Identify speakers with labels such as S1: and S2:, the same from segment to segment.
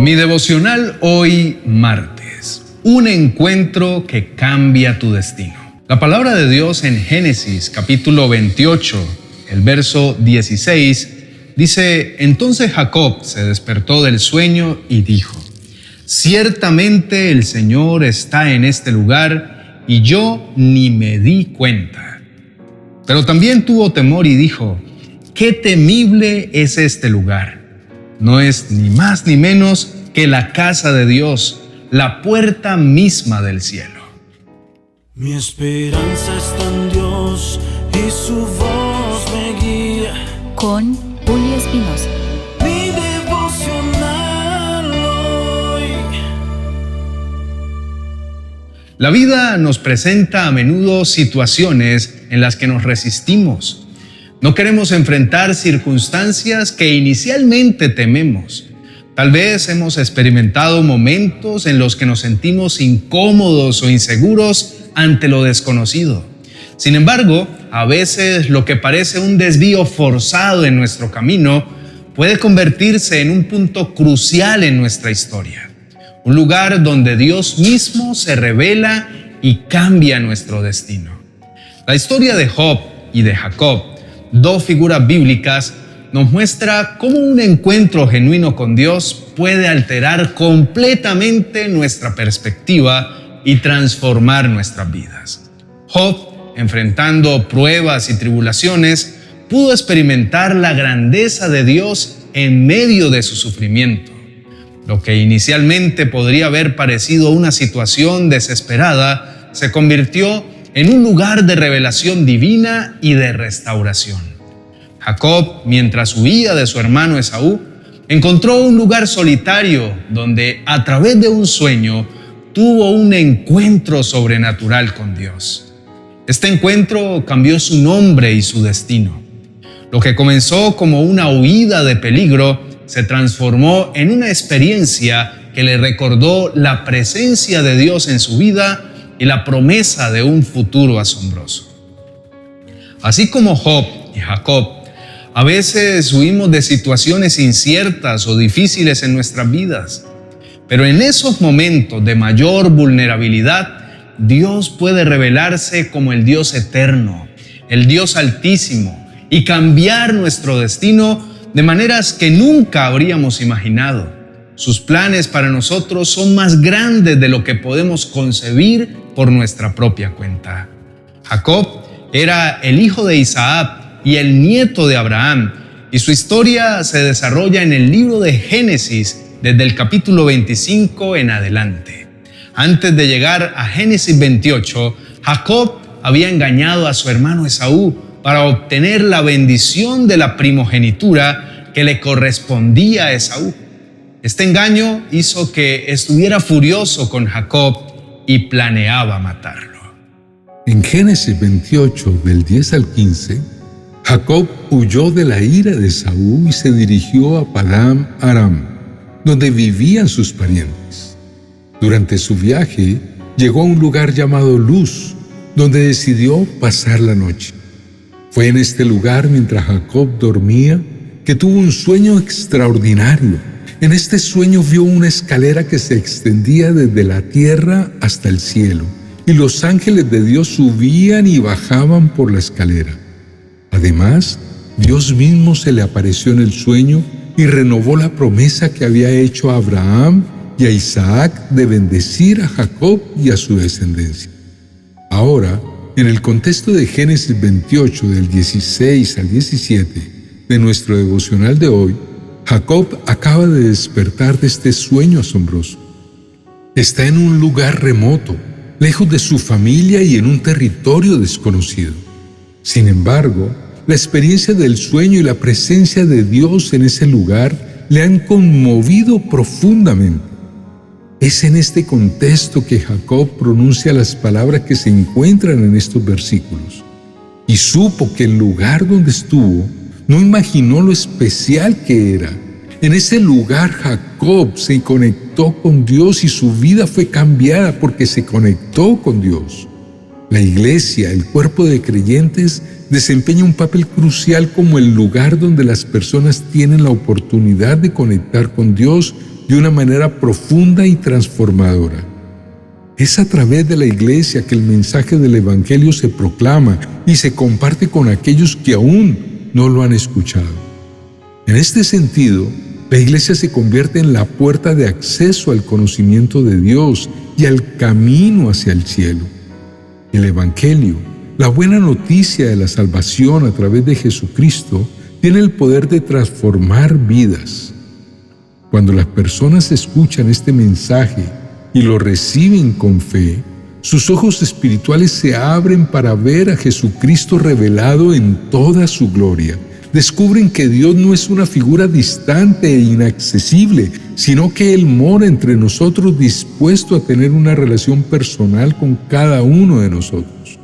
S1: Mi devocional hoy martes. Un encuentro que cambia tu destino. La palabra de Dios en Génesis capítulo 28, el verso 16, dice, entonces Jacob se despertó del sueño y dijo, ciertamente el Señor está en este lugar y yo ni me di cuenta. Pero también tuvo temor y dijo, qué temible es este lugar no es ni más ni menos que la casa de Dios, la puerta misma del cielo.
S2: Mi esperanza está en Dios y su voz me guía.
S3: Con Julio Espinosa.
S2: Mi devocional hoy.
S1: La vida nos presenta a menudo situaciones en las que nos resistimos no queremos enfrentar circunstancias que inicialmente tememos. Tal vez hemos experimentado momentos en los que nos sentimos incómodos o inseguros ante lo desconocido. Sin embargo, a veces lo que parece un desvío forzado en nuestro camino puede convertirse en un punto crucial en nuestra historia. Un lugar donde Dios mismo se revela y cambia nuestro destino. La historia de Job y de Jacob dos figuras bíblicas, nos muestra cómo un encuentro genuino con Dios puede alterar completamente nuestra perspectiva y transformar nuestras vidas. Job, enfrentando pruebas y tribulaciones, pudo experimentar la grandeza de Dios en medio de su sufrimiento. Lo que inicialmente podría haber parecido una situación desesperada se convirtió en un lugar de revelación divina y de restauración. Jacob, mientras huía de su hermano Esaú, encontró un lugar solitario donde a través de un sueño tuvo un encuentro sobrenatural con Dios. Este encuentro cambió su nombre y su destino. Lo que comenzó como una huida de peligro se transformó en una experiencia que le recordó la presencia de Dios en su vida y la promesa de un futuro asombroso. Así como Job y Jacob, a veces huimos de situaciones inciertas o difíciles en nuestras vidas, pero en esos momentos de mayor vulnerabilidad, Dios puede revelarse como el Dios eterno, el Dios altísimo, y cambiar nuestro destino de maneras que nunca habríamos imaginado. Sus planes para nosotros son más grandes de lo que podemos concebir por nuestra propia cuenta. Jacob era el hijo de Isaac y el nieto de Abraham, y su historia se desarrolla en el libro de Génesis desde el capítulo 25 en adelante. Antes de llegar a Génesis 28, Jacob había engañado a su hermano Esaú para obtener la bendición de la primogenitura que le correspondía a Esaú. Este engaño hizo que estuviera furioso con Jacob y planeaba matarlo.
S4: En Génesis 28, del 10 al 15, Jacob huyó de la ira de Saúl y se dirigió a Padam Aram, donde vivían sus parientes. Durante su viaje, llegó a un lugar llamado Luz, donde decidió pasar la noche. Fue en este lugar mientras Jacob dormía que tuvo un sueño extraordinario en este sueño vio una escalera que se extendía desde la tierra hasta el cielo, y los ángeles de Dios subían y bajaban por la escalera. Además, Dios mismo se le apareció en el sueño y renovó la promesa que había hecho a Abraham y a Isaac de bendecir a Jacob y a su descendencia. Ahora, en el contexto de Génesis 28 del 16 al 17 de nuestro devocional de hoy, Jacob acaba de despertar de este sueño asombroso. Está en un lugar remoto, lejos de su familia y en un territorio desconocido. Sin embargo, la experiencia del sueño y la presencia de Dios en ese lugar le han conmovido profundamente. Es en este contexto que Jacob pronuncia las palabras que se encuentran en estos versículos. Y supo que el lugar donde estuvo no imaginó lo especial que era. En ese lugar Jacob se conectó con Dios y su vida fue cambiada porque se conectó con Dios. La iglesia, el cuerpo de creyentes, desempeña un papel crucial como el lugar donde las personas tienen la oportunidad de conectar con Dios de una manera profunda y transformadora. Es a través de la iglesia que el mensaje del Evangelio se proclama y se comparte con aquellos que aún no lo han escuchado. En este sentido, la iglesia se convierte en la puerta de acceso al conocimiento de Dios y al camino hacia el cielo. El Evangelio, la buena noticia de la salvación a través de Jesucristo, tiene el poder de transformar vidas. Cuando las personas escuchan este mensaje y lo reciben con fe, sus ojos espirituales se abren para ver a Jesucristo revelado en toda su gloria descubren que Dios no es una figura distante e inaccesible, sino que Él mora entre nosotros dispuesto a tener una relación personal con cada uno de nosotros.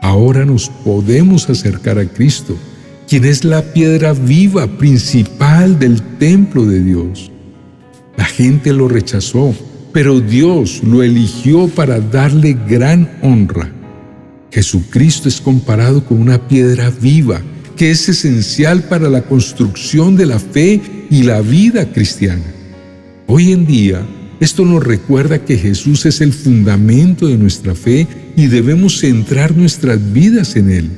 S4: Ahora nos podemos acercar a Cristo, quien es la piedra viva principal del templo de Dios. La gente lo rechazó, pero Dios lo eligió para darle gran honra. Jesucristo es comparado con una piedra viva, que es esencial para la construcción de la fe y la vida cristiana. Hoy en día, esto nos recuerda que Jesús es el fundamento de nuestra fe y debemos centrar nuestras vidas en Él.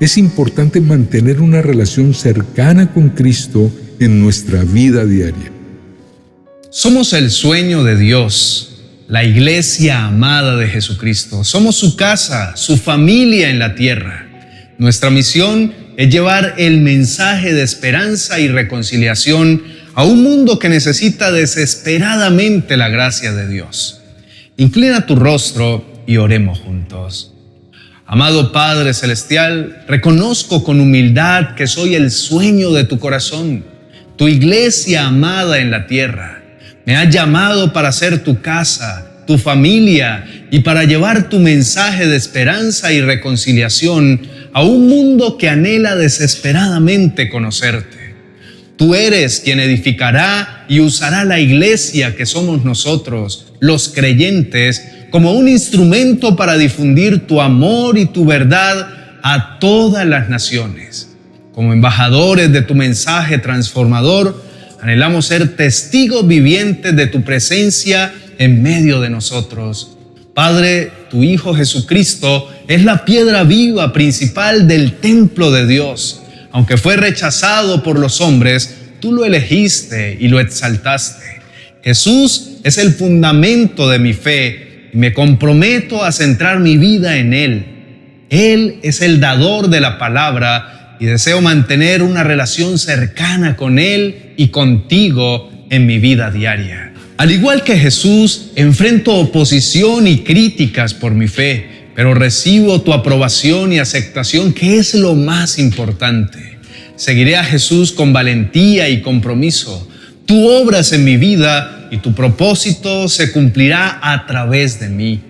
S4: Es importante mantener una relación cercana con Cristo en nuestra vida diaria.
S1: Somos el sueño de Dios, la iglesia amada de Jesucristo. Somos su casa, su familia en la tierra. Nuestra misión es llevar el mensaje de esperanza y reconciliación a un mundo que necesita desesperadamente la gracia de Dios. Inclina tu rostro y oremos juntos. Amado Padre Celestial, reconozco con humildad que soy el sueño de tu corazón, tu iglesia amada en la tierra. Me has llamado para ser tu casa, tu familia y para llevar tu mensaje de esperanza y reconciliación a un mundo que anhela desesperadamente conocerte. Tú eres quien edificará y usará la iglesia que somos nosotros, los creyentes, como un instrumento para difundir tu amor y tu verdad a todas las naciones. Como embajadores de tu mensaje transformador, anhelamos ser testigos vivientes de tu presencia en medio de nosotros. Padre, tu Hijo Jesucristo es la piedra viva principal del templo de Dios. Aunque fue rechazado por los hombres, tú lo elegiste y lo exaltaste. Jesús es el fundamento de mi fe y me comprometo a centrar mi vida en Él. Él es el dador de la palabra y deseo mantener una relación cercana con Él y contigo en mi vida diaria. Al igual que Jesús, enfrento oposición y críticas por mi fe, pero recibo tu aprobación y aceptación, que es lo más importante. Seguiré a Jesús con valentía y compromiso. Tú obras en mi vida y tu propósito se cumplirá a través de mí.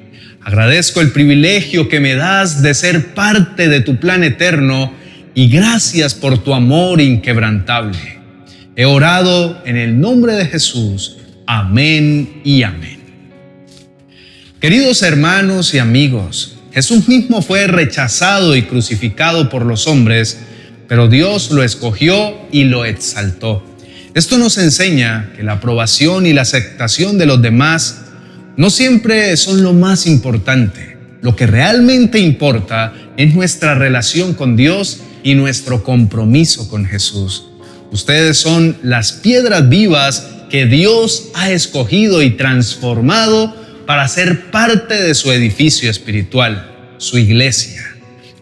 S1: Agradezco el privilegio que me das de ser parte de tu plan eterno y gracias por tu amor inquebrantable. He orado en el nombre de Jesús. Amén y amén. Queridos hermanos y amigos, Jesús mismo fue rechazado y crucificado por los hombres, pero Dios lo escogió y lo exaltó. Esto nos enseña que la aprobación y la aceptación de los demás no siempre son lo más importante. Lo que realmente importa es nuestra relación con Dios y nuestro compromiso con Jesús. Ustedes son las piedras vivas que Dios ha escogido y transformado para ser parte de su edificio espiritual, su iglesia.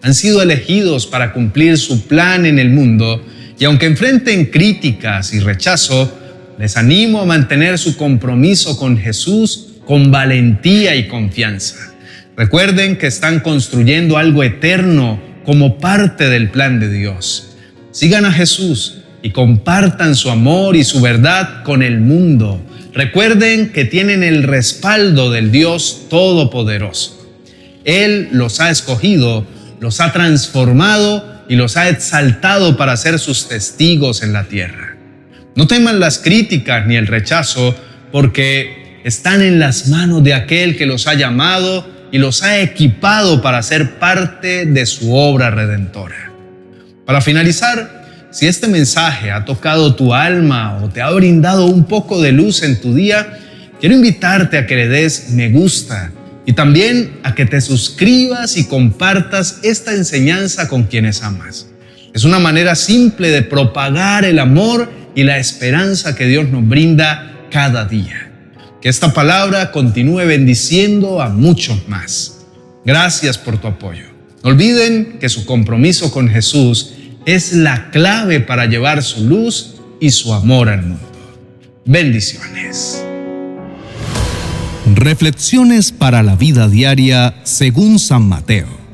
S1: Han sido elegidos para cumplir su plan en el mundo y aunque enfrenten críticas y rechazo, les animo a mantener su compromiso con Jesús con valentía y confianza. Recuerden que están construyendo algo eterno como parte del plan de Dios. Sigan a Jesús y compartan su amor y su verdad con el mundo. Recuerden que tienen el respaldo del Dios Todopoderoso. Él los ha escogido, los ha transformado y los ha exaltado para ser sus testigos en la tierra. No teman las críticas ni el rechazo porque están en las manos de aquel que los ha llamado y los ha equipado para ser parte de su obra redentora. Para finalizar,
S5: si este mensaje ha tocado tu alma o te ha brindado un poco de luz en tu día, quiero invitarte a que le des me gusta y también a que te suscribas y compartas esta enseñanza con quienes amas. Es una manera simple de propagar el amor y la esperanza que Dios nos brinda cada día. Que esta palabra continúe bendiciendo a muchos más. Gracias por tu apoyo. No olviden que su compromiso con Jesús es la clave para llevar su luz y su amor al mundo. Bendiciones.
S1: Reflexiones para la vida diaria según San Mateo.